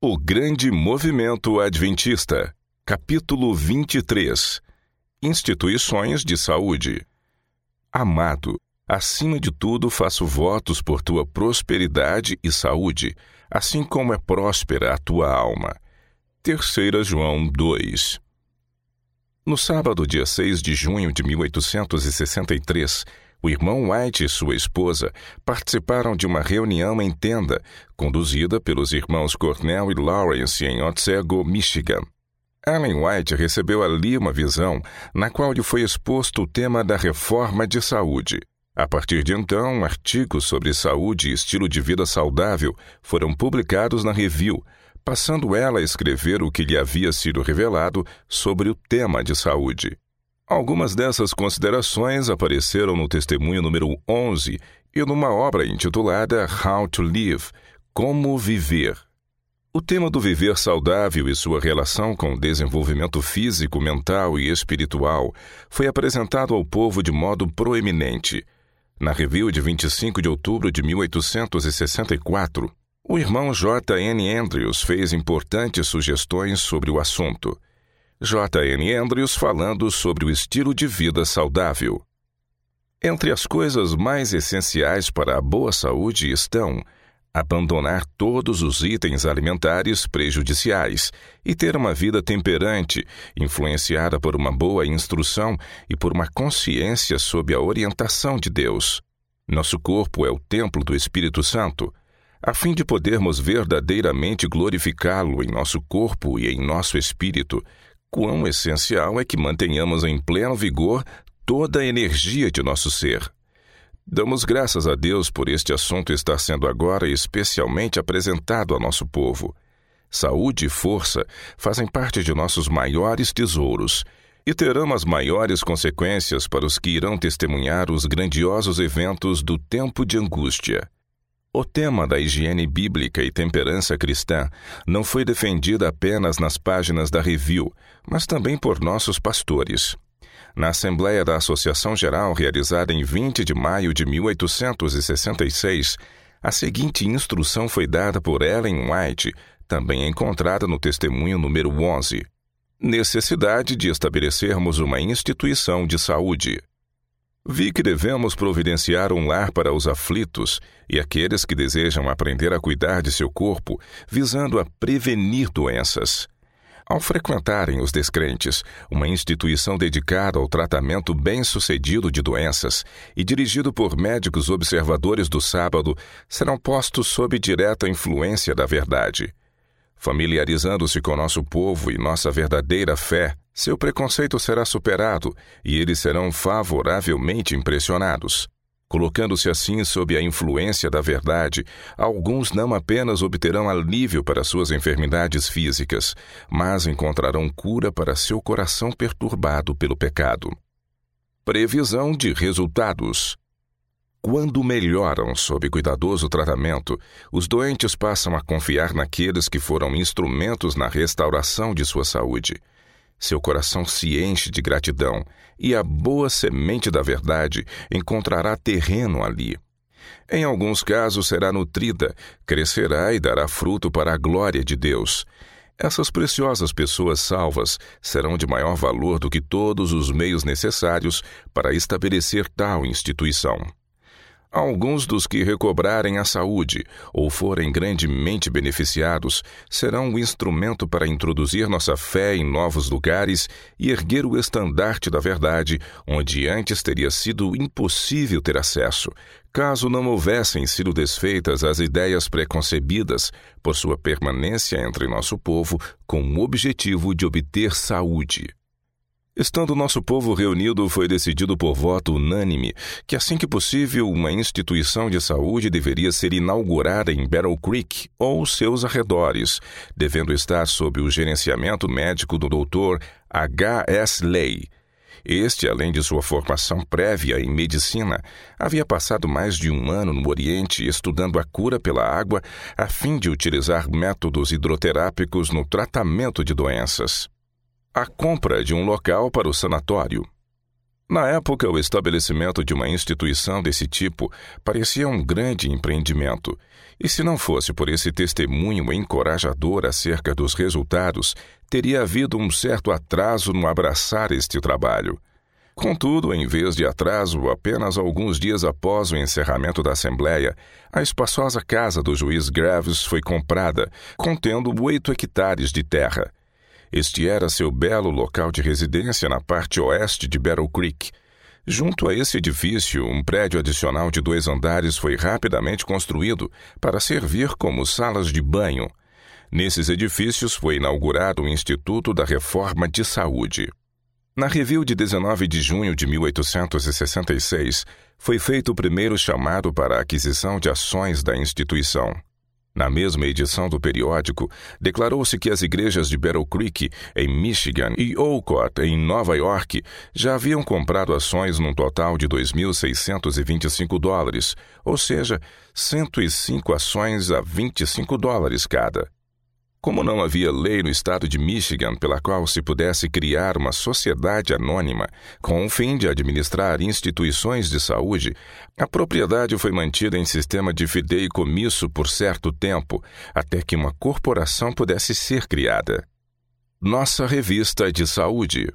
O Grande Movimento Adventista, capítulo 23 Instituições de Saúde. Amado, acima de tudo faço votos por tua prosperidade e saúde, assim como é próspera a tua alma. 3 João 2 No sábado, dia 6 de junho de 1863, o irmão White e sua esposa participaram de uma reunião em tenda, conduzida pelos irmãos Cornell e Lawrence em Otsego, Michigan. Ellen White recebeu ali uma visão na qual lhe foi exposto o tema da reforma de saúde. A partir de então, artigos sobre saúde e estilo de vida saudável foram publicados na Review, passando ela a escrever o que lhe havia sido revelado sobre o tema de saúde. Algumas dessas considerações apareceram no testemunho número 11 e numa obra intitulada How to Live Como Viver. O tema do viver saudável e sua relação com o desenvolvimento físico, mental e espiritual foi apresentado ao povo de modo proeminente. Na review de 25 de outubro de 1864, o irmão J. N. Andrews fez importantes sugestões sobre o assunto. J.N. Andrews falando sobre o estilo de vida saudável. Entre as coisas mais essenciais para a boa saúde estão abandonar todos os itens alimentares prejudiciais e ter uma vida temperante, influenciada por uma boa instrução e por uma consciência sob a orientação de Deus. Nosso corpo é o templo do Espírito Santo. A fim de podermos verdadeiramente glorificá-lo em nosso corpo e em nosso espírito, quão essencial é que mantenhamos em pleno vigor toda a energia de nosso ser. Damos graças a Deus por este assunto estar sendo agora especialmente apresentado ao nosso povo. Saúde e força fazem parte de nossos maiores tesouros e terão as maiores consequências para os que irão testemunhar os grandiosos eventos do tempo de angústia. O tema da higiene bíblica e temperança cristã não foi defendido apenas nas páginas da Review, mas também por nossos pastores. Na Assembleia da Associação Geral, realizada em 20 de maio de 1866, a seguinte instrução foi dada por Ellen White, também encontrada no testemunho número 11. Necessidade de estabelecermos uma instituição de saúde. Vi que devemos providenciar um lar para os aflitos e aqueles que desejam aprender a cuidar de seu corpo, visando a prevenir doenças. Ao frequentarem os descrentes, uma instituição dedicada ao tratamento bem-sucedido de doenças e dirigido por médicos observadores do sábado, serão postos sob direta influência da verdade. Familiarizando-se com nosso povo e nossa verdadeira fé, seu preconceito será superado e eles serão favoravelmente impressionados. Colocando-se assim sob a influência da verdade, alguns não apenas obterão alívio para suas enfermidades físicas, mas encontrarão cura para seu coração perturbado pelo pecado. Previsão de resultados. Quando melhoram sob cuidadoso tratamento, os doentes passam a confiar naqueles que foram instrumentos na restauração de sua saúde. Seu coração se enche de gratidão e a boa semente da verdade encontrará terreno ali. Em alguns casos será nutrida, crescerá e dará fruto para a glória de Deus. Essas preciosas pessoas salvas serão de maior valor do que todos os meios necessários para estabelecer tal instituição. Alguns dos que recobrarem a saúde ou forem grandemente beneficiados serão o instrumento para introduzir nossa fé em novos lugares e erguer o estandarte da verdade, onde antes teria sido impossível ter acesso, caso não houvessem sido desfeitas as ideias preconcebidas por sua permanência entre nosso povo com o objetivo de obter saúde. Estando nosso povo reunido, foi decidido por voto unânime que, assim que possível, uma instituição de saúde deveria ser inaugurada em Battle Creek ou seus arredores, devendo estar sob o gerenciamento médico do Dr. H. S. Lay. Este, além de sua formação prévia em medicina, havia passado mais de um ano no Oriente estudando a cura pela água a fim de utilizar métodos hidroterápicos no tratamento de doenças a compra de um local para o sanatório. Na época, o estabelecimento de uma instituição desse tipo parecia um grande empreendimento, e se não fosse por esse testemunho encorajador acerca dos resultados, teria havido um certo atraso no abraçar este trabalho. Contudo, em vez de atraso, apenas alguns dias após o encerramento da Assembleia, a espaçosa casa do juiz Graves foi comprada, contendo oito hectares de terra. Este era seu belo local de residência na parte oeste de Battle Creek. Junto a esse edifício, um prédio adicional de dois andares foi rapidamente construído para servir como salas de banho. Nesses edifícios foi inaugurado o Instituto da Reforma de Saúde. Na review de 19 de junho de 1866, foi feito o primeiro chamado para a aquisição de ações da instituição. Na mesma edição do periódico, declarou-se que as igrejas de Battle Creek, em Michigan, e Olcott, em Nova York, já haviam comprado ações num total de 2.625 dólares, ou seja, 105 ações a 25 dólares cada. Como não havia lei no estado de Michigan pela qual se pudesse criar uma sociedade anônima com o fim de administrar instituições de saúde, a propriedade foi mantida em sistema de fideicomisso por certo tempo, até que uma corporação pudesse ser criada. Nossa Revista de Saúde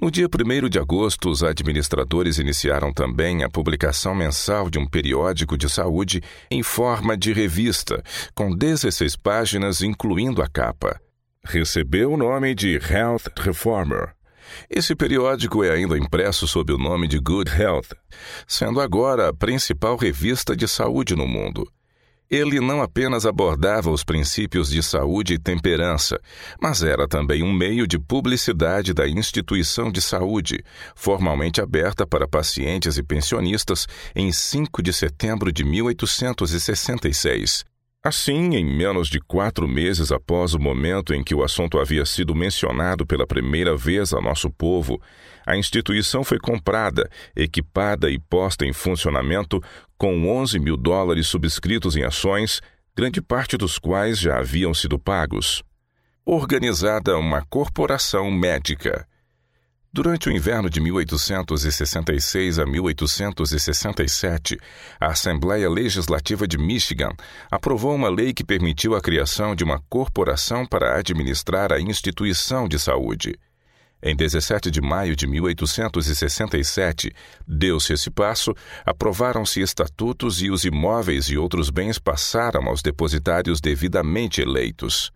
no dia 1 de agosto, os administradores iniciaram também a publicação mensal de um periódico de saúde em forma de revista, com 16 páginas, incluindo a capa. Recebeu o nome de Health Reformer. Esse periódico é ainda impresso sob o nome de Good Health, sendo agora a principal revista de saúde no mundo. Ele não apenas abordava os princípios de saúde e temperança, mas era também um meio de publicidade da instituição de saúde, formalmente aberta para pacientes e pensionistas em 5 de setembro de 1866. Assim, em menos de quatro meses após o momento em que o assunto havia sido mencionado pela primeira vez a nosso povo, a instituição foi comprada, equipada e posta em funcionamento com 11 mil dólares subscritos em ações, grande parte dos quais já haviam sido pagos. Organizada uma corporação médica. Durante o inverno de 1866 a 1867, a Assembleia Legislativa de Michigan aprovou uma lei que permitiu a criação de uma corporação para administrar a instituição de saúde. Em 17 de maio de 1867, deu-se esse passo, aprovaram-se estatutos e os imóveis e outros bens passaram aos depositários devidamente eleitos.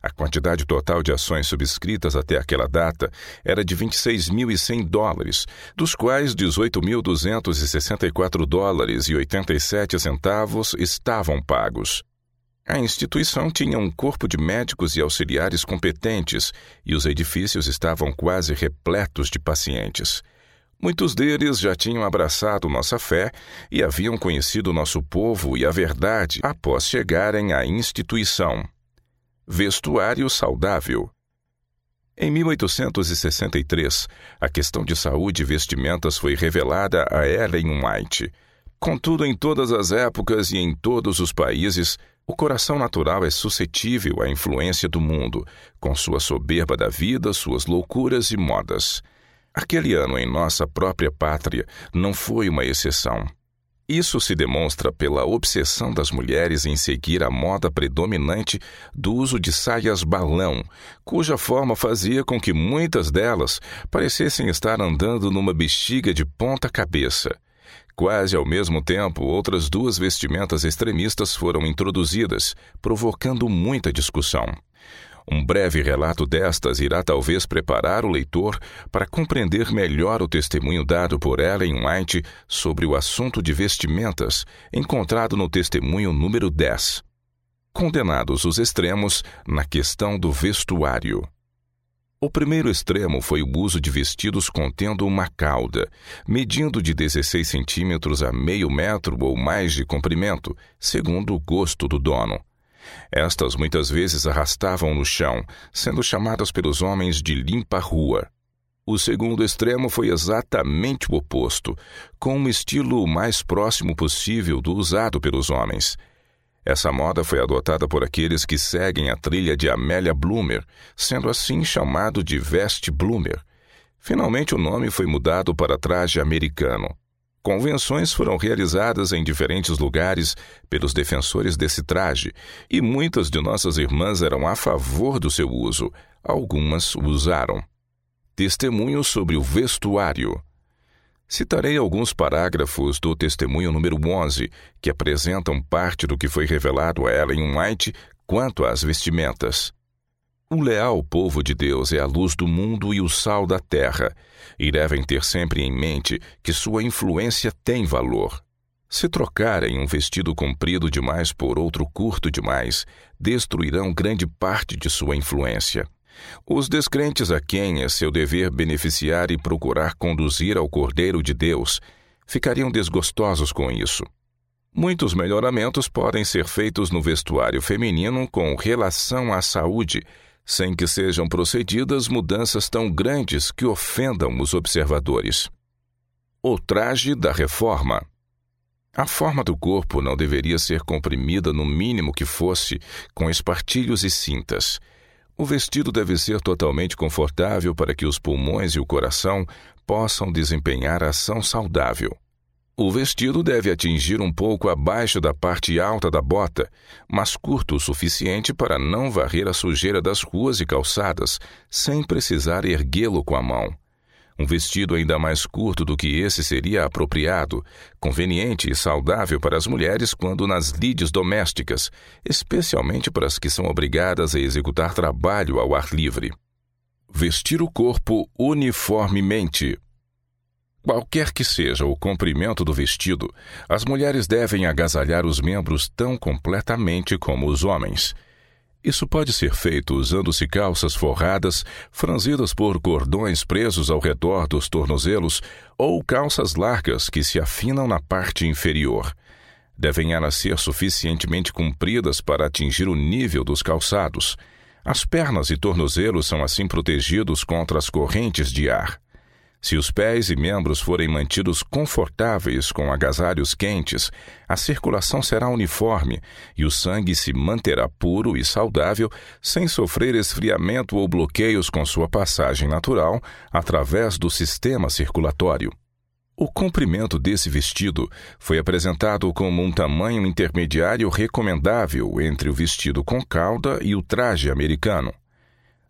A quantidade total de ações subscritas até aquela data era de 26.100 dólares, dos quais 18.264 dólares e 87 centavos estavam pagos. A instituição tinha um corpo de médicos e auxiliares competentes e os edifícios estavam quase repletos de pacientes. Muitos deles já tinham abraçado nossa fé e haviam conhecido nosso povo e a verdade após chegarem à instituição. Vestuário saudável. Em 1863, a questão de saúde e vestimentas foi revelada a Ellen White. Contudo, em todas as épocas e em todos os países, o coração natural é suscetível à influência do mundo, com sua soberba da vida, suas loucuras e modas. Aquele ano em nossa própria pátria não foi uma exceção. Isso se demonstra pela obsessão das mulheres em seguir a moda predominante do uso de saias balão, cuja forma fazia com que muitas delas parecessem estar andando numa bexiga de ponta cabeça. Quase ao mesmo tempo, outras duas vestimentas extremistas foram introduzidas, provocando muita discussão. Um breve relato destas irá talvez preparar o leitor para compreender melhor o testemunho dado por Ellen White sobre o assunto de vestimentas, encontrado no testemunho número 10. Condenados os extremos na questão do vestuário. O primeiro extremo foi o uso de vestidos contendo uma cauda, medindo de 16 centímetros a meio metro ou mais de comprimento, segundo o gosto do dono. Estas muitas vezes arrastavam no chão, sendo chamadas pelos homens de limpa-rua. O segundo extremo foi exatamente o oposto, com um estilo o mais próximo possível do usado pelos homens. Essa moda foi adotada por aqueles que seguem a trilha de Amélia Bloomer, sendo assim chamado de veste Bloomer. Finalmente, o nome foi mudado para traje americano. Convenções foram realizadas em diferentes lugares pelos defensores desse traje, e muitas de nossas irmãs eram a favor do seu uso. Algumas usaram. Testemunho sobre o vestuário. Citarei alguns parágrafos do testemunho número 11, que apresentam parte do que foi revelado a Ellen White quanto às vestimentas. O leal povo de Deus é a luz do mundo e o sal da terra, e devem ter sempre em mente que sua influência tem valor. Se trocarem um vestido comprido demais por outro curto demais, destruirão grande parte de sua influência. Os descrentes a quem é seu dever beneficiar e procurar conduzir ao Cordeiro de Deus ficariam desgostosos com isso. Muitos melhoramentos podem ser feitos no vestuário feminino com relação à saúde sem que sejam procedidas mudanças tão grandes que ofendam os observadores. O traje da reforma. A forma do corpo não deveria ser comprimida no mínimo que fosse, com espartilhos e cintas. O vestido deve ser totalmente confortável para que os pulmões e o coração possam desempenhar ação saudável. O vestido deve atingir um pouco abaixo da parte alta da bota, mas curto o suficiente para não varrer a sujeira das ruas e calçadas, sem precisar erguê-lo com a mão. Um vestido ainda mais curto do que esse seria apropriado, conveniente e saudável para as mulheres quando nas lides domésticas, especialmente para as que são obrigadas a executar trabalho ao ar livre. Vestir o corpo uniformemente Qualquer que seja o comprimento do vestido, as mulheres devem agasalhar os membros tão completamente como os homens. Isso pode ser feito usando-se calças forradas, franzidas por cordões presos ao redor dos tornozelos, ou calças largas que se afinam na parte inferior. Devem elas ser suficientemente compridas para atingir o nível dos calçados. As pernas e tornozelos são assim protegidos contra as correntes de ar. Se os pés e membros forem mantidos confortáveis com agasalhos quentes, a circulação será uniforme e o sangue se manterá puro e saudável sem sofrer esfriamento ou bloqueios com sua passagem natural através do sistema circulatório. O comprimento desse vestido foi apresentado como um tamanho intermediário recomendável entre o vestido com cauda e o traje americano.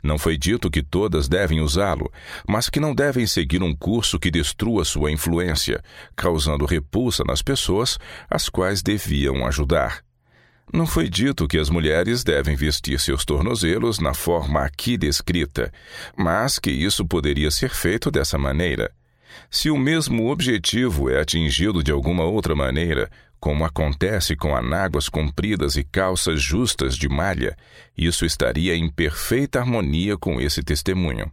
Não foi dito que todas devem usá-lo, mas que não devem seguir um curso que destrua sua influência, causando repulsa nas pessoas às quais deviam ajudar. Não foi dito que as mulheres devem vestir seus tornozelos na forma aqui descrita, mas que isso poderia ser feito dessa maneira. Se o mesmo objetivo é atingido de alguma outra maneira, como acontece com anáguas compridas e calças justas de malha, isso estaria em perfeita harmonia com esse testemunho.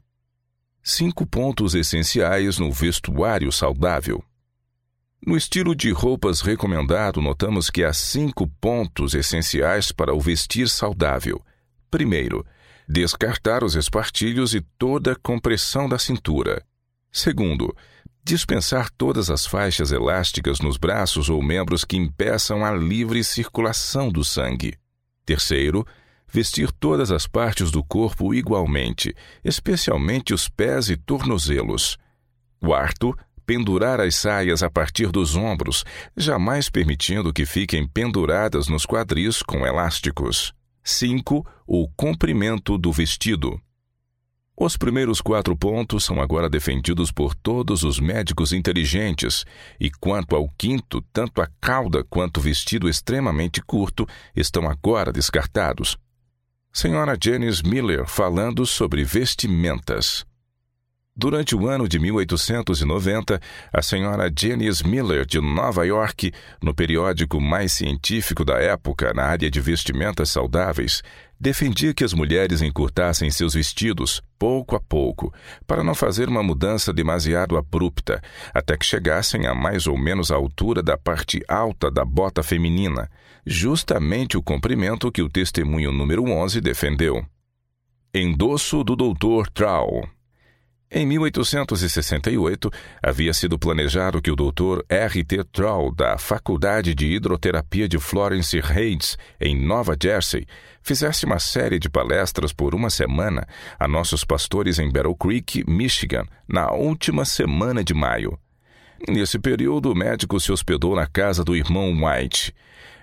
Cinco pontos essenciais no vestuário saudável. No estilo de roupas recomendado, notamos que há cinco pontos essenciais para o vestir saudável. Primeiro, descartar os espartilhos e toda compressão da cintura. Segundo, dispensar todas as faixas elásticas nos braços ou membros que impeçam a livre circulação do sangue. Terceiro, vestir todas as partes do corpo igualmente, especialmente os pés e tornozelos. Quarto, pendurar as saias a partir dos ombros, jamais permitindo que fiquem penduradas nos quadris com elásticos. 5. O comprimento do vestido. Os primeiros quatro pontos são agora defendidos por todos os médicos inteligentes, e quanto ao quinto, tanto a cauda quanto o vestido extremamente curto estão agora descartados. Senhora Janice Miller falando sobre vestimentas. Durante o ano de 1890, a senhora Janice Miller, de Nova York, no periódico mais científico da época na área de vestimentas saudáveis, defendia que as mulheres encurtassem seus vestidos, pouco a pouco, para não fazer uma mudança demasiado abrupta, até que chegassem a mais ou menos a altura da parte alta da bota feminina, justamente o comprimento que o testemunho número 11 defendeu. Endosso do Dr. Trau Em 1868, havia sido planejado que o Dr. R. T. Troll, da Faculdade de Hidroterapia de Florence Heights, em Nova Jersey, fizesse uma série de palestras por uma semana a nossos pastores em Battle Creek, Michigan, na última semana de maio. Nesse período, o médico se hospedou na casa do irmão White.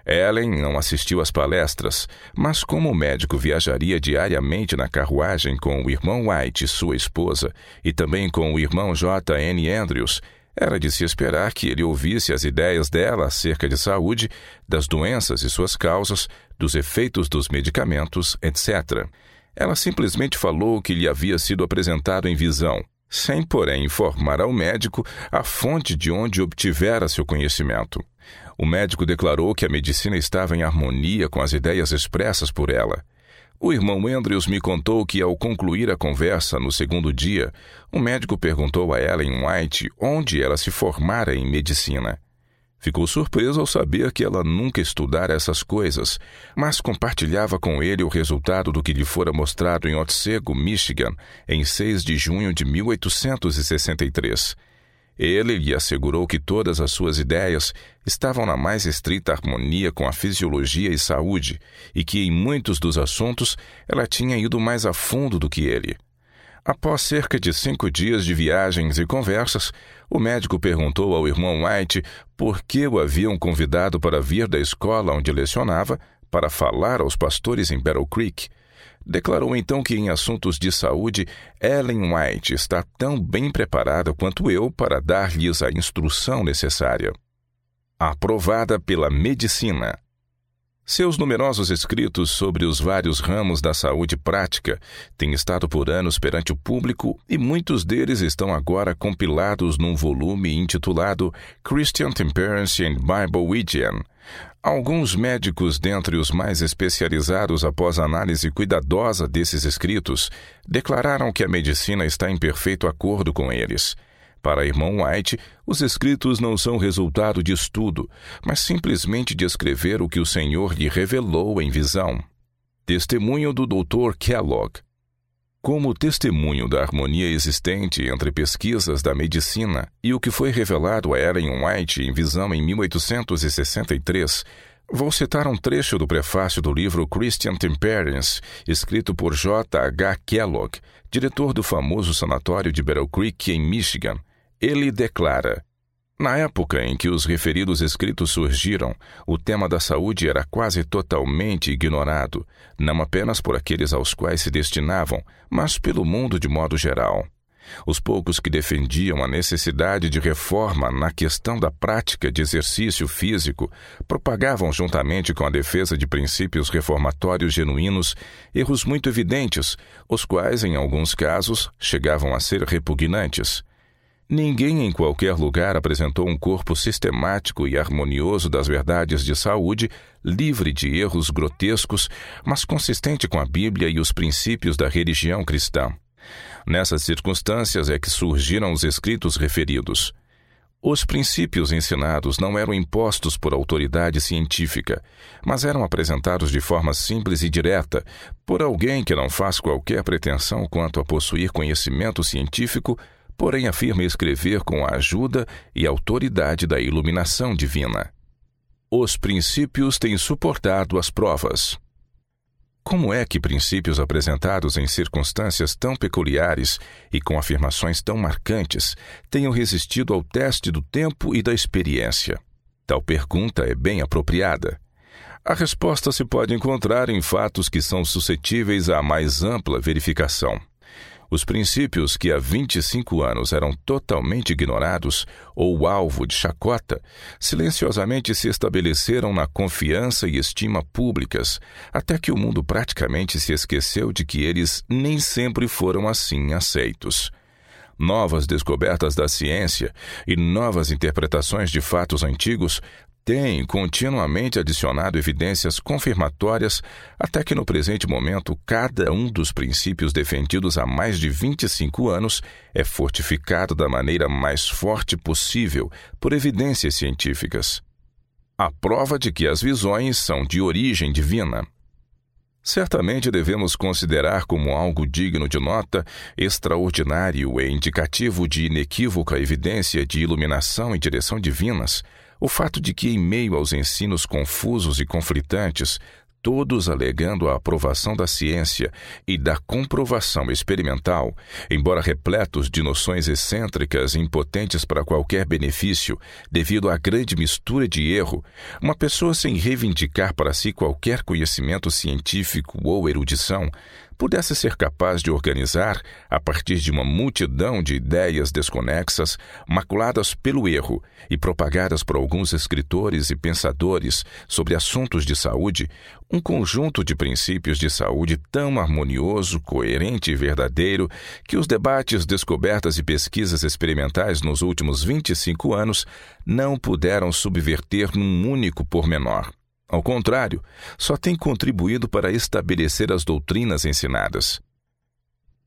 Ellen não assistiu às palestras, mas como o médico viajaria diariamente na carruagem com o irmão White e sua esposa, e também com o irmão J. N. Andrews, era de se esperar que ele ouvisse as ideias dela acerca de saúde, das doenças e suas causas, dos efeitos dos medicamentos, etc. Ela simplesmente falou o que lhe havia sido apresentado em visão, sem, porém, informar ao médico a fonte de onde obtivera seu conhecimento. O médico declarou que a medicina estava em harmonia com as ideias expressas por ela. O irmão Andrews me contou que, ao concluir a conversa no segundo dia, o médico perguntou a Ellen White onde ela se formara em medicina. Ficou surpreso ao saber que ela nunca estudara essas coisas, mas compartilhava com ele o resultado do que lhe fora mostrado em Otsego, Michigan, em 6 de junho de 1863. Ele lhe assegurou que todas as suas ideias estavam na mais estrita harmonia com a fisiologia e saúde, e que em muitos dos assuntos ela tinha ido mais a fundo do que ele. Após cerca de cinco dias de viagens e conversas, o médico perguntou ao irmão White por que o haviam convidado para vir da escola onde lecionava para falar aos pastores em Battle Creek Declarou então que, em assuntos de saúde, Ellen White está tão bem preparada quanto eu para dar-lhes a instrução necessária. Aprovada pela medicina. Seus numerosos escritos sobre os vários ramos da saúde prática têm estado por anos perante o público e muitos deles estão agora compilados num volume intitulado Christian Temperance and Bible Hygiene, Alguns médicos, dentre os mais especializados após análise cuidadosa desses escritos, declararam que a medicina está em perfeito acordo com eles. Para irmão White, os escritos não são resultado de estudo, mas simplesmente de escrever o que o Senhor lhe revelou em visão. Testemunho do Dr. Kellogg. Como testemunho da harmonia existente entre pesquisas da medicina e o que foi revelado a Ellen White em visão em 1863, vou citar um trecho do prefácio do livro Christian Temperance, escrito por J. H. Kellogg, diretor do famoso sanatório de Battle Creek, em Michigan. Ele declara: na época em que os referidos escritos surgiram, o tema da saúde era quase totalmente ignorado, não apenas por aqueles aos quais se destinavam, mas pelo mundo de modo geral. Os poucos que defendiam a necessidade de reforma na questão da prática de exercício físico propagavam, juntamente com a defesa de princípios reformatórios genuínos, erros muito evidentes, os quais, em alguns casos, chegavam a ser repugnantes. Ninguém em qualquer lugar apresentou um corpo sistemático e harmonioso das verdades de saúde, livre de erros grotescos, mas consistente com a Bíblia e os princípios da religião cristã. Nessas circunstâncias é que surgiram os escritos referidos. Os princípios ensinados não eram impostos por autoridade científica, mas eram apresentados de forma simples e direta por alguém que não faz qualquer pretensão quanto a possuir conhecimento científico porém afirma escrever com a ajuda e autoridade da iluminação divina. Os princípios têm suportado as provas. Como é que princípios apresentados em circunstâncias tão peculiares e com afirmações tão marcantes tenham resistido ao teste do tempo e da experiência? Tal pergunta é bem apropriada. A resposta se pode encontrar em fatos que são suscetíveis à mais ampla verificação. Os princípios que há 25 anos eram totalmente ignorados ou alvo de chacota, silenciosamente se estabeleceram na confiança e estima públicas, até que o mundo praticamente se esqueceu de que eles nem sempre foram assim aceitos. Novas descobertas da ciência e novas interpretações de fatos antigos tem continuamente adicionado evidências confirmatórias até que no presente momento cada um dos princípios defendidos há mais de 25 anos é fortificado da maneira mais forte possível por evidências científicas. A prova de que as visões são de origem divina. Certamente devemos considerar como algo digno de nota, extraordinário e indicativo de inequívoca evidência de iluminação e direção divinas, o fato de que, em meio aos ensinos confusos e conflitantes, todos alegando a aprovação da ciência e da comprovação experimental, embora repletos de noções excêntricas e impotentes para qualquer benefício, devido à grande mistura de erro, uma pessoa sem reivindicar para si qualquer conhecimento científico ou erudição pudesse ser capaz de organizar, a partir de uma multidão de ideias desconexas, maculadas pelo erro e propagadas por alguns escritores e pensadores sobre assuntos de saúde, um conjunto de princípios de saúde tão harmonioso, coerente e verdadeiro que os debates, descobertas e pesquisas experimentais nos últimos 25 anos não puderam subverter num único pormenor. Ao contrário, só tem contribuído para estabelecer as doutrinas ensinadas.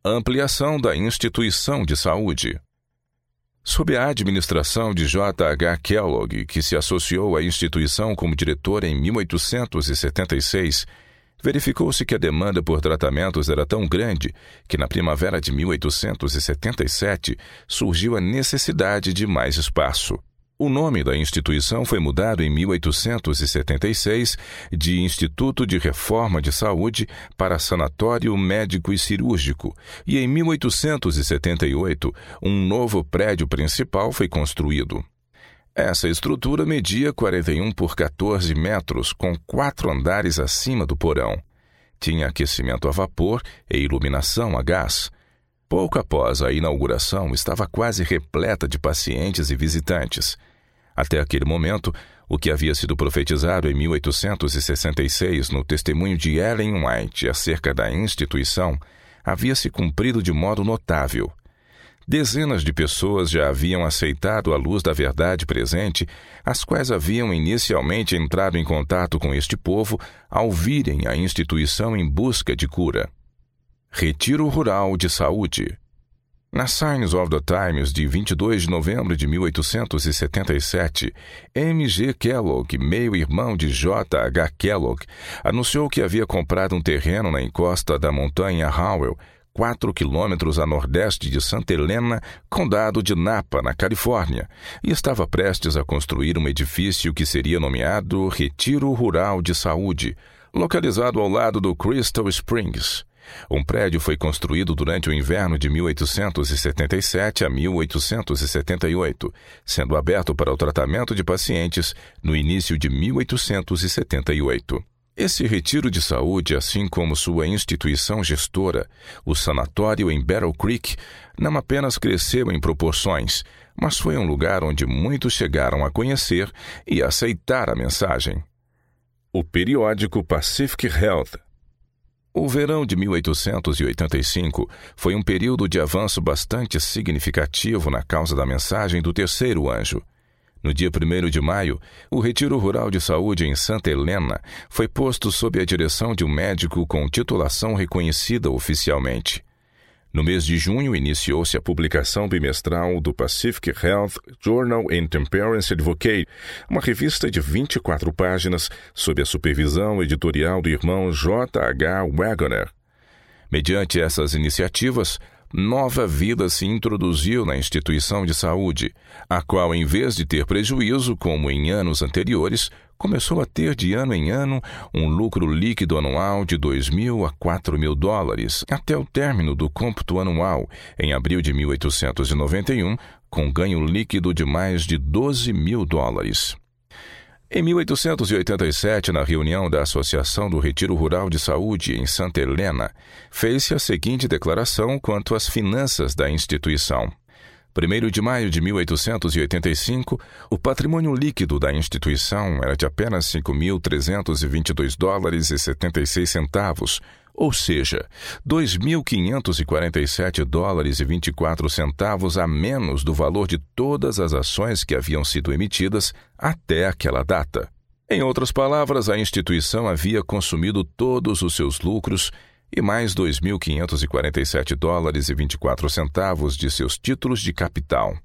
Ampliação da instituição de saúde. Sob a administração de J. H. Kellogg, que se associou à instituição como diretor em 1876, verificou-se que a demanda por tratamentos era tão grande que, na primavera de 1877, surgiu a necessidade de mais espaço. O nome da instituição foi mudado em 1876 de Instituto de Reforma de Saúde para Sanatório Médico e Cirúrgico, e em 1878 um novo prédio principal foi construído. Essa estrutura media 41 por 14 metros, com quatro andares acima do porão. Tinha aquecimento a vapor e iluminação a gás. Pouco após a inauguração, estava quase repleta de pacientes e visitantes. Até aquele momento, o que havia sido profetizado em 1866 no testemunho de Ellen White acerca da instituição havia se cumprido de modo notável. Dezenas de pessoas já haviam aceitado a luz da verdade presente, as quais haviam inicialmente entrado em contato com este povo ao virem a instituição em busca de cura. Retiro Rural de Saúde. Na Signs of the Times de 22 de novembro de 1877, M. G. Kellogg, meio-irmão de J. H. Kellogg, anunciou que havia comprado um terreno na encosta da montanha Howell, quatro quilômetros a nordeste de Santa Helena, condado de Napa, na Califórnia, e estava prestes a construir um edifício que seria nomeado Retiro Rural de Saúde, localizado ao lado do Crystal Springs. Um prédio foi construído durante o inverno de 1877 a 1878, sendo aberto para o tratamento de pacientes no início de 1878. Esse retiro de saúde, assim como sua instituição gestora, o sanatório em Battle Creek, não apenas cresceu em proporções, mas foi um lugar onde muitos chegaram a conhecer e aceitar a mensagem. O periódico Pacific Health o verão de 1885 foi um período de avanço bastante significativo na causa da mensagem do terceiro anjo. No dia 1 de maio, o Retiro Rural de Saúde em Santa Helena foi posto sob a direção de um médico com titulação reconhecida oficialmente. No mês de junho, iniciou-se a publicação bimestral do Pacific Health Journal and Temperance Advocate, uma revista de 24 páginas sob a supervisão editorial do irmão J. H. Wagoner. Mediante essas iniciativas, nova vida se introduziu na instituição de saúde, a qual, em vez de ter prejuízo, como em anos anteriores, começou a ter de ano em ano um lucro líquido anual de 2 mil a 4 mil dólares, até o término do cômputo anual, em abril de 1891, com ganho líquido de mais de 12 mil dólares. Em 1887, na reunião da Associação do Retiro Rural de Saúde em Santa Helena, fez-se a seguinte declaração quanto às finanças da instituição. 1 de maio de 1885, o patrimônio líquido da instituição era de apenas 5.322 dólares e 76 centavos, ou seja, 2.547 dólares e 24 centavos a menos do valor de todas as ações que haviam sido emitidas até aquela data. Em outras palavras, a instituição havia consumido todos os seus lucros e mais 2.547 dólares e 24 centavos de seus títulos de capital.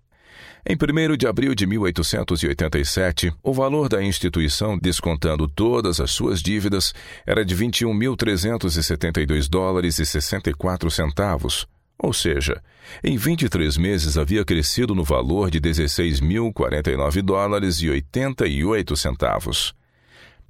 Em 1 de abril de 1887, o valor da instituição, descontando todas as suas dívidas, era de 21.372 dólares e 64 centavos, ou seja, em 23 meses havia crescido no valor de 16.049 dólares e 88 centavos.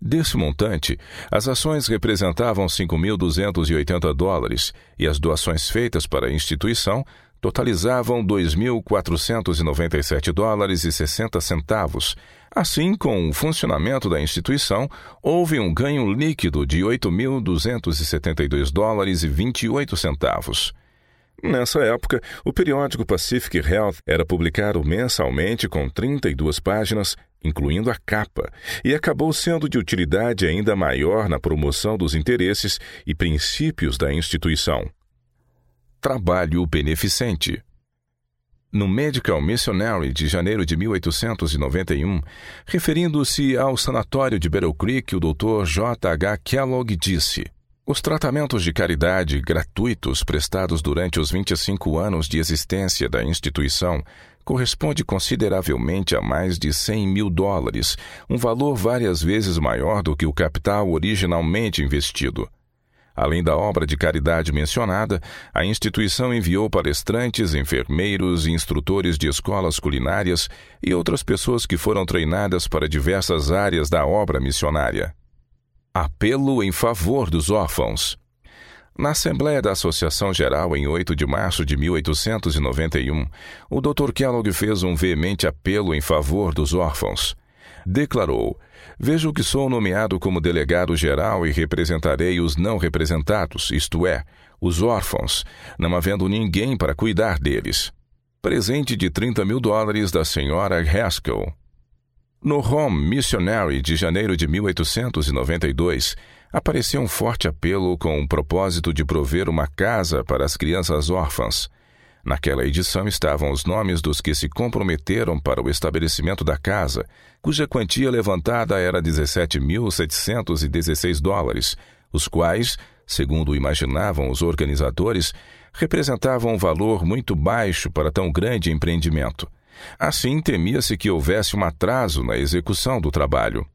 Desse montante, as ações representavam 5.280 dólares e as doações feitas para a instituição totalizavam 2.497 dólares e 60 centavos. Assim, com o funcionamento da instituição, houve um ganho líquido de 8.272 dólares e 28 centavos. Nessa época, o periódico Pacific Health era publicado mensalmente com 32 páginas, incluindo a capa, e acabou sendo de utilidade ainda maior na promoção dos interesses e princípios da instituição. Trabalho beneficente. No Medical Missionary de janeiro de 1891, referindo-se ao sanatório de Battle Creek, o Dr. J. H. Kellogg disse: os tratamentos de caridade gratuitos prestados durante os 25 anos de existência da instituição corresponde consideravelmente a mais de 100 mil dólares, um valor várias vezes maior do que o capital originalmente investido. Além da obra de caridade mencionada, a instituição enviou palestrantes, enfermeiros e instrutores de escolas culinárias e outras pessoas que foram treinadas para diversas áreas da obra missionária. Apelo em favor dos órfãos. Na Assembleia da Associação Geral, em 8 de março de 1891, o Dr. Kellogg fez um veemente apelo em favor dos órfãos. Declarou: Vejo que sou nomeado como delegado geral e representarei os não representados, isto é, os órfãos, não havendo ninguém para cuidar deles. Presente de 30 mil dólares da senhora Haskell. No Home Missionary de janeiro de 1892, apareceu um forte apelo com o propósito de prover uma casa para as crianças órfãs. Naquela edição estavam os nomes dos que se comprometeram para o estabelecimento da casa, cuja quantia levantada era 17.716 dólares, os quais, segundo imaginavam os organizadores, representavam um valor muito baixo para tão grande empreendimento. Assim, temia-se que houvesse um atraso na execução do trabalho.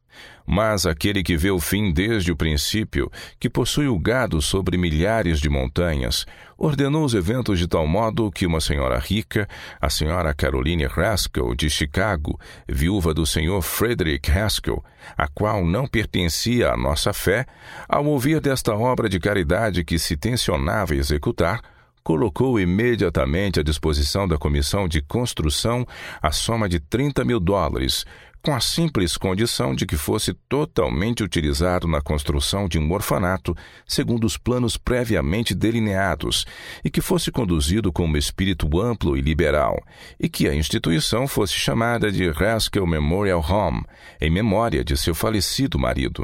Mas aquele que vê o fim desde o princípio, que possui o gado sobre milhares de montanhas, ordenou os eventos de tal modo que uma senhora rica, a senhora Caroline Haskell de Chicago, viúva do senhor Frederick Haskell, a qual não pertencia à nossa fé, ao ouvir desta obra de caridade que se tensionava executar, colocou imediatamente à disposição da comissão de construção a soma de 30 mil dólares, com a simples condição de que fosse totalmente utilizado na construção de um orfanato segundo os planos previamente delineados e que fosse conduzido com um espírito amplo e liberal, e que a instituição fosse chamada de Haskell Memorial Home, em memória de seu falecido marido.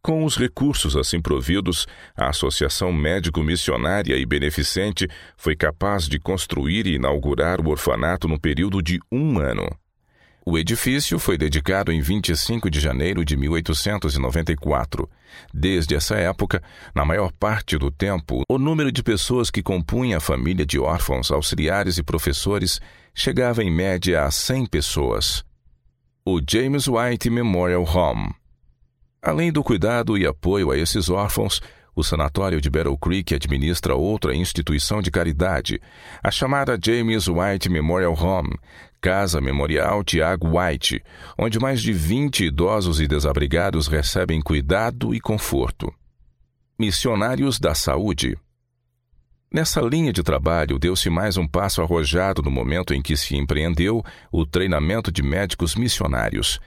Com os recursos assim providos, a Associação Médico-Missionária e Beneficente foi capaz de construir e inaugurar o orfanato no período de um ano. O edifício foi dedicado em 25 de janeiro de 1894. Desde essa época, na maior parte do tempo, o número de pessoas que compunha a família de órfãos, auxiliares e professores chegava em média a 100 pessoas. O James White Memorial Home Além do cuidado e apoio a esses órfãos, o Sanatório de Battle Creek administra outra instituição de caridade, a chamada James White Memorial Home, Casa Memorial Tiago White, onde mais de 20 idosos e desabrigados recebem cuidado e conforto. Missionários da Saúde Nessa linha de trabalho, deu-se mais um passo arrojado no momento em que se empreendeu o treinamento de médicos missionários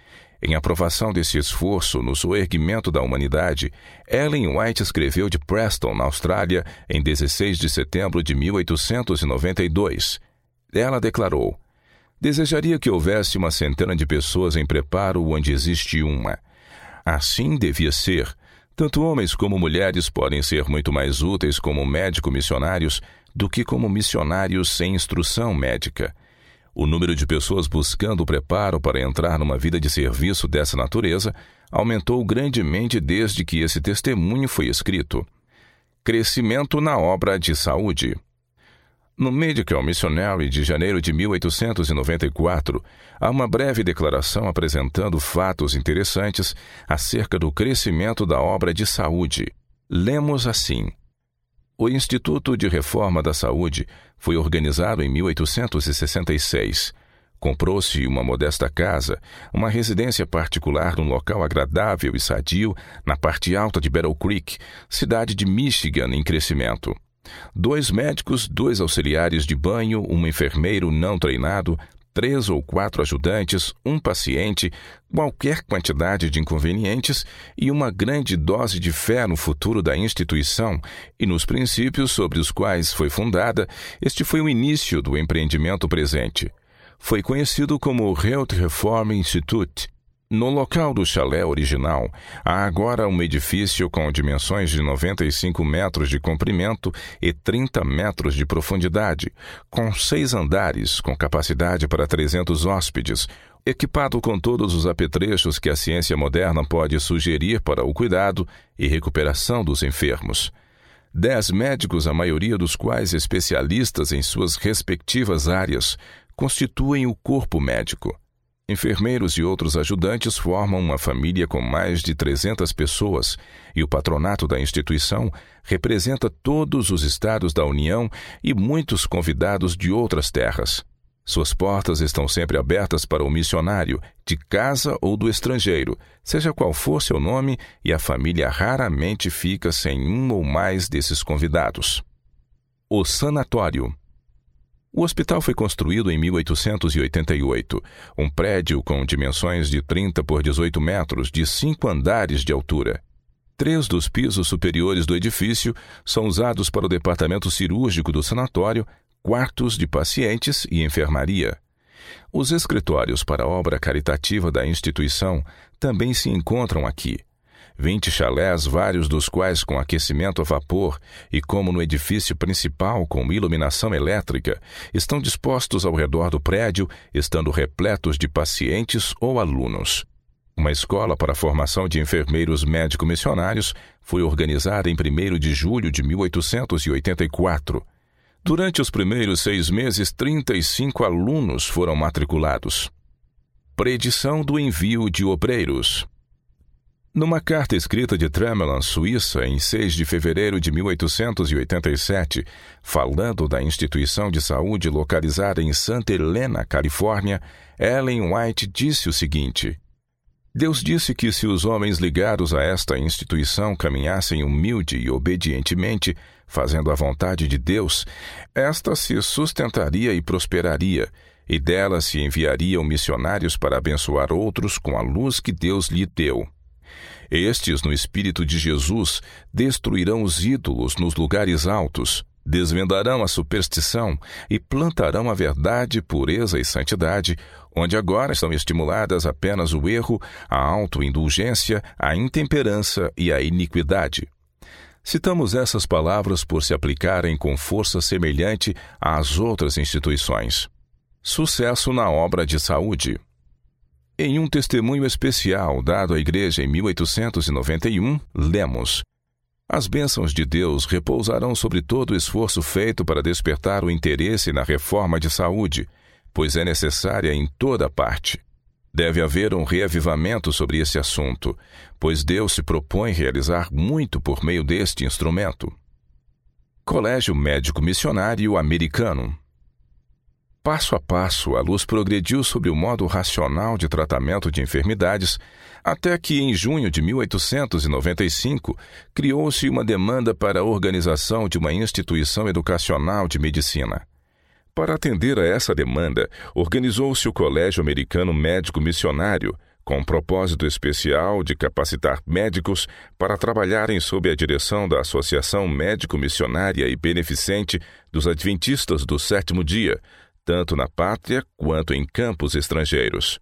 em aprovação desse esforço no soerguimento da humanidade, Ellen White escreveu de Preston, na Austrália, em 16 de setembro de 1892. Ela declarou: Desejaria que houvesse uma centena de pessoas em preparo onde existe uma. Assim devia ser. Tanto homens como mulheres podem ser muito mais úteis como médico-missionários do que como missionários sem instrução médica. O número de pessoas buscando o preparo para entrar numa vida de serviço dessa natureza aumentou grandemente desde que esse testemunho foi escrito. Crescimento na obra de saúde. No Medical Missionary de janeiro de 1894, há uma breve declaração apresentando fatos interessantes acerca do crescimento da obra de saúde. Lemos assim: O Instituto de Reforma da Saúde foi organizado em 1866. Comprou-se uma modesta casa, uma residência particular num local agradável e sadio na parte alta de Battle Creek, cidade de Michigan em crescimento. Dois médicos, dois auxiliares de banho, um enfermeiro não treinado, três ou quatro ajudantes, um paciente, qualquer quantidade de inconvenientes e uma grande dose de fé no futuro da instituição e nos princípios sobre os quais foi fundada, este foi o início do empreendimento presente. Foi conhecido como Health Reform Institute no local do chalé original, há agora um edifício com dimensões de 95 metros de comprimento e 30 metros de profundidade, com seis andares, com capacidade para 300 hóspedes, equipado com todos os apetrechos que a ciência moderna pode sugerir para o cuidado e recuperação dos enfermos. Dez médicos, a maioria dos quais especialistas em suas respectivas áreas, constituem o corpo médico. Enfermeiros e outros ajudantes formam uma família com mais de 300 pessoas e o patronato da instituição representa todos os estados da União e muitos convidados de outras terras. Suas portas estão sempre abertas para o missionário, de casa ou do estrangeiro, seja qual for seu nome, e a família raramente fica sem um ou mais desses convidados. O Sanatório o hospital foi construído em 1888, um prédio com dimensões de 30 por 18 metros, de cinco andares de altura. Três dos pisos superiores do edifício são usados para o departamento cirúrgico do sanatório, quartos de pacientes e enfermaria. Os escritórios para a obra caritativa da instituição também se encontram aqui. Vinte chalés, vários dos quais com aquecimento a vapor e, como no edifício principal, com iluminação elétrica, estão dispostos ao redor do prédio, estando repletos de pacientes ou alunos. Uma escola para a formação de enfermeiros médico-missionários foi organizada em 1 de julho de 1884. Durante os primeiros seis meses, 35 alunos foram matriculados. Predição do envio de obreiros. Numa carta escrita de Tremelan, Suíça, em 6 de fevereiro de 1887, falando da instituição de saúde localizada em Santa Helena, Califórnia, Ellen White disse o seguinte: Deus disse que se os homens ligados a esta instituição caminhassem humilde e obedientemente, fazendo a vontade de Deus, esta se sustentaria e prosperaria, e dela se enviariam missionários para abençoar outros com a luz que Deus lhe deu. Estes, no Espírito de Jesus, destruirão os ídolos nos lugares altos, desvendarão a superstição e plantarão a verdade, pureza e santidade, onde agora estão estimuladas apenas o erro, a autoindulgência, a intemperança e a iniquidade. Citamos essas palavras por se aplicarem com força semelhante às outras instituições. Sucesso na obra de saúde. Em um testemunho especial dado à Igreja em 1891, lemos: As bênçãos de Deus repousarão sobre todo o esforço feito para despertar o interesse na reforma de saúde, pois é necessária em toda parte. Deve haver um reavivamento sobre esse assunto, pois Deus se propõe realizar muito por meio deste instrumento. Colégio Médico Missionário Americano Passo a passo, a luz progrediu sobre o modo racional de tratamento de enfermidades, até que, em junho de 1895, criou-se uma demanda para a organização de uma instituição educacional de medicina. Para atender a essa demanda, organizou-se o Colégio Americano Médico Missionário, com um propósito especial de capacitar médicos para trabalharem sob a direção da Associação Médico Missionária e Beneficente dos Adventistas do Sétimo Dia, tanto na pátria quanto em campos estrangeiros.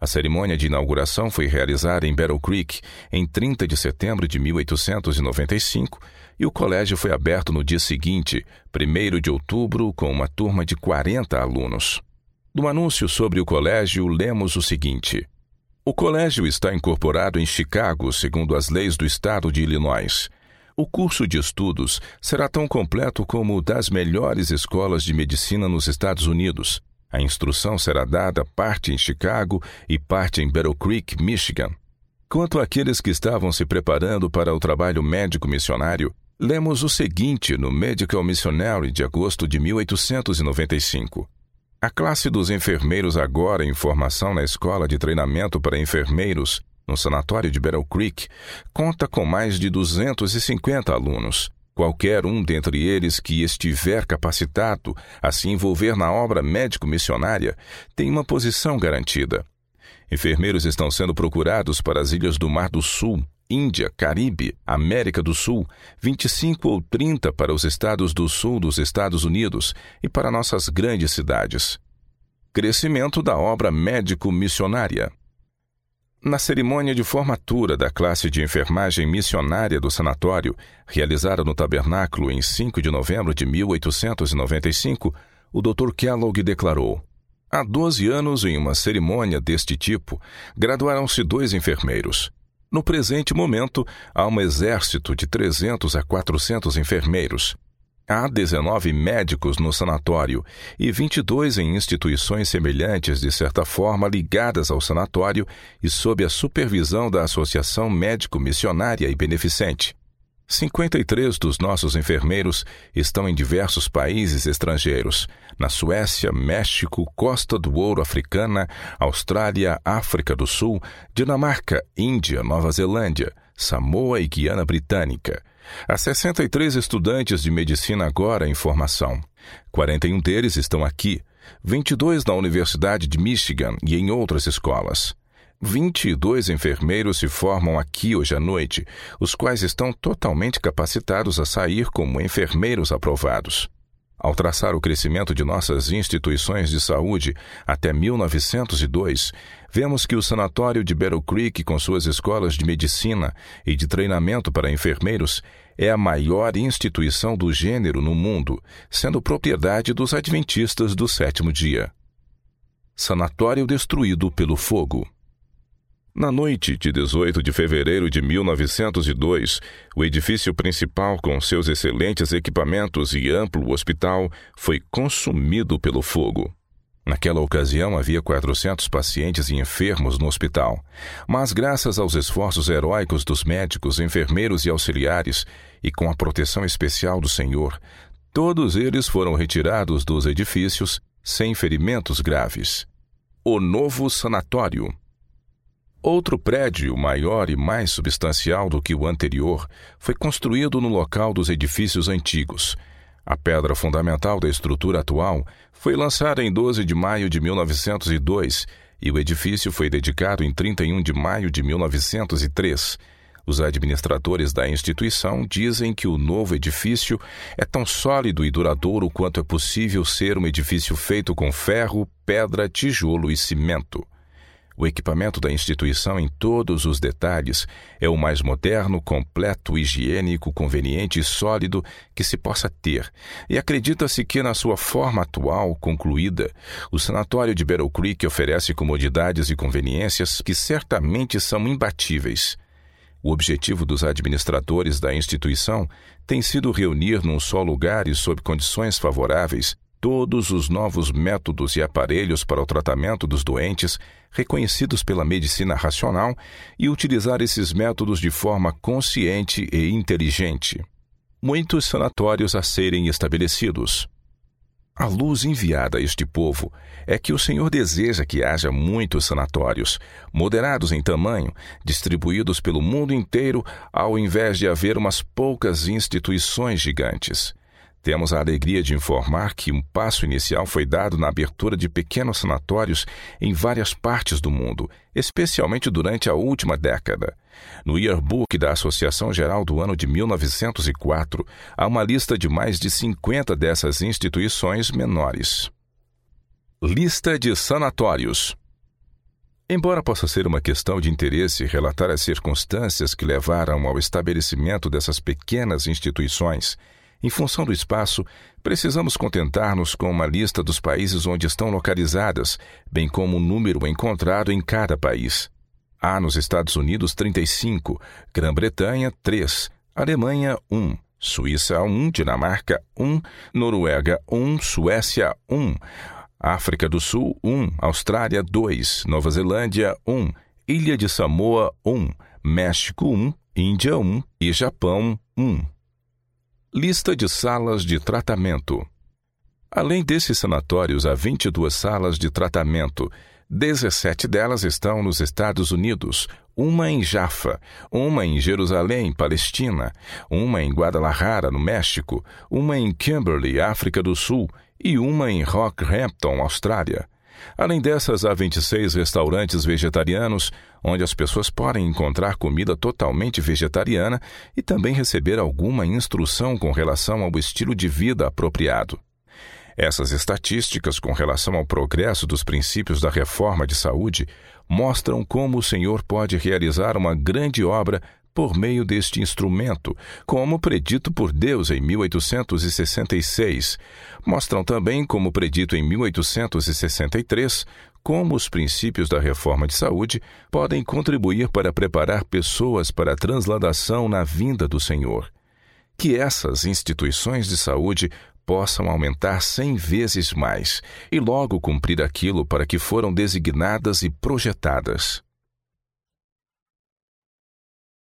A cerimônia de inauguração foi realizada em Battle Creek em 30 de setembro de 1895 e o colégio foi aberto no dia seguinte, 1 de outubro, com uma turma de 40 alunos. No anúncio sobre o colégio, lemos o seguinte: O colégio está incorporado em Chicago, segundo as leis do estado de Illinois. O curso de estudos será tão completo como o das melhores escolas de medicina nos Estados Unidos. A instrução será dada parte em Chicago e parte em Battle Creek, Michigan. Quanto àqueles que estavam se preparando para o trabalho médico missionário, lemos o seguinte no Medical Missionary de agosto de 1895. A classe dos enfermeiros agora em formação na Escola de Treinamento para Enfermeiros, no Sanatório de Battle Creek, conta com mais de 250 alunos. Qualquer um dentre eles que estiver capacitado a se envolver na obra médico-missionária tem uma posição garantida. Enfermeiros estão sendo procurados para as ilhas do Mar do Sul, Índia, Caribe, América do Sul, 25 ou 30 para os estados do sul dos Estados Unidos e para nossas grandes cidades. Crescimento da obra médico-missionária. Na cerimônia de formatura da classe de enfermagem missionária do sanatório, realizada no tabernáculo em 5 de novembro de 1895, o Dr. Kellogg declarou: Há 12 anos, em uma cerimônia deste tipo, graduaram-se dois enfermeiros. No presente momento, há um exército de 300 a 400 enfermeiros. Há 19 médicos no sanatório e 22 em instituições semelhantes, de certa forma ligadas ao sanatório e sob a supervisão da Associação Médico Missionária e Beneficente. 53 dos nossos enfermeiros estão em diversos países estrangeiros: na Suécia, México, Costa do Ouro Africana, Austrália, África do Sul, Dinamarca, Índia, Nova Zelândia, Samoa e Guiana Britânica. Há 63 estudantes de medicina agora em formação. 41 deles estão aqui, 22 na Universidade de Michigan e em outras escolas. 22 enfermeiros se formam aqui hoje à noite, os quais estão totalmente capacitados a sair como enfermeiros aprovados. Ao traçar o crescimento de nossas instituições de saúde até 1902, vemos que o Sanatório de Battle Creek, com suas escolas de medicina e de treinamento para enfermeiros, é a maior instituição do gênero no mundo, sendo propriedade dos Adventistas do sétimo dia. Sanatório destruído pelo fogo. Na noite de 18 de fevereiro de 1902, o edifício principal, com seus excelentes equipamentos e amplo hospital, foi consumido pelo fogo. Naquela ocasião havia 400 pacientes e enfermos no hospital, mas graças aos esforços heróicos dos médicos, enfermeiros e auxiliares, e com a proteção especial do Senhor, todos eles foram retirados dos edifícios sem ferimentos graves. O novo sanatório Outro prédio, maior e mais substancial do que o anterior, foi construído no local dos edifícios antigos. A pedra fundamental da estrutura atual foi lançada em 12 de maio de 1902 e o edifício foi dedicado em 31 de maio de 1903. Os administradores da instituição dizem que o novo edifício é tão sólido e duradouro quanto é possível ser um edifício feito com ferro, pedra, tijolo e cimento. O equipamento da instituição em todos os detalhes é o mais moderno, completo, higiênico, conveniente e sólido que se possa ter, e acredita-se que, na sua forma atual, concluída, o sanatório de Battle Creek oferece comodidades e conveniências que certamente são imbatíveis. O objetivo dos administradores da instituição tem sido reunir num só lugar e sob condições favoráveis todos os novos métodos e aparelhos para o tratamento dos doentes reconhecidos pela medicina racional e utilizar esses métodos de forma consciente e inteligente. Muitos sanatórios a serem estabelecidos. A luz enviada a este povo é que o Senhor deseja que haja muitos sanatórios, moderados em tamanho, distribuídos pelo mundo inteiro, ao invés de haver umas poucas instituições gigantes. Temos a alegria de informar que um passo inicial foi dado na abertura de pequenos sanatórios em várias partes do mundo, especialmente durante a última década. No Yearbook da Associação Geral do ano de 1904, há uma lista de mais de 50 dessas instituições menores. Lista de sanatórios. Embora possa ser uma questão de interesse relatar as circunstâncias que levaram ao estabelecimento dessas pequenas instituições, em função do espaço, precisamos contentar-nos com uma lista dos países onde estão localizadas, bem como o número encontrado em cada país. Há nos Estados Unidos 35, Grã-Bretanha 3, Alemanha 1, Suíça 1, Dinamarca 1, Noruega 1, Suécia 1, África do Sul 1, Austrália 2, Nova Zelândia 1, Ilha de Samoa 1, México 1, Índia 1 e Japão 1. Lista de salas de tratamento. Além desses sanatórios, há 22 salas de tratamento. 17 delas estão nos Estados Unidos, uma em Jaffa, uma em Jerusalém, Palestina, uma em Guadalajara, no México, uma em Kimberley, África do Sul e uma em Rockhampton, Austrália. Além dessas, há 26 restaurantes vegetarianos, onde as pessoas podem encontrar comida totalmente vegetariana e também receber alguma instrução com relação ao estilo de vida apropriado. Essas estatísticas com relação ao progresso dos princípios da reforma de saúde mostram como o Senhor pode realizar uma grande obra por meio deste instrumento, como predito por Deus em 1866. Mostram também, como predito em 1863, como os princípios da reforma de saúde podem contribuir para preparar pessoas para a transladação na vinda do Senhor. Que essas instituições de saúde possam aumentar cem vezes mais e logo cumprir aquilo para que foram designadas e projetadas.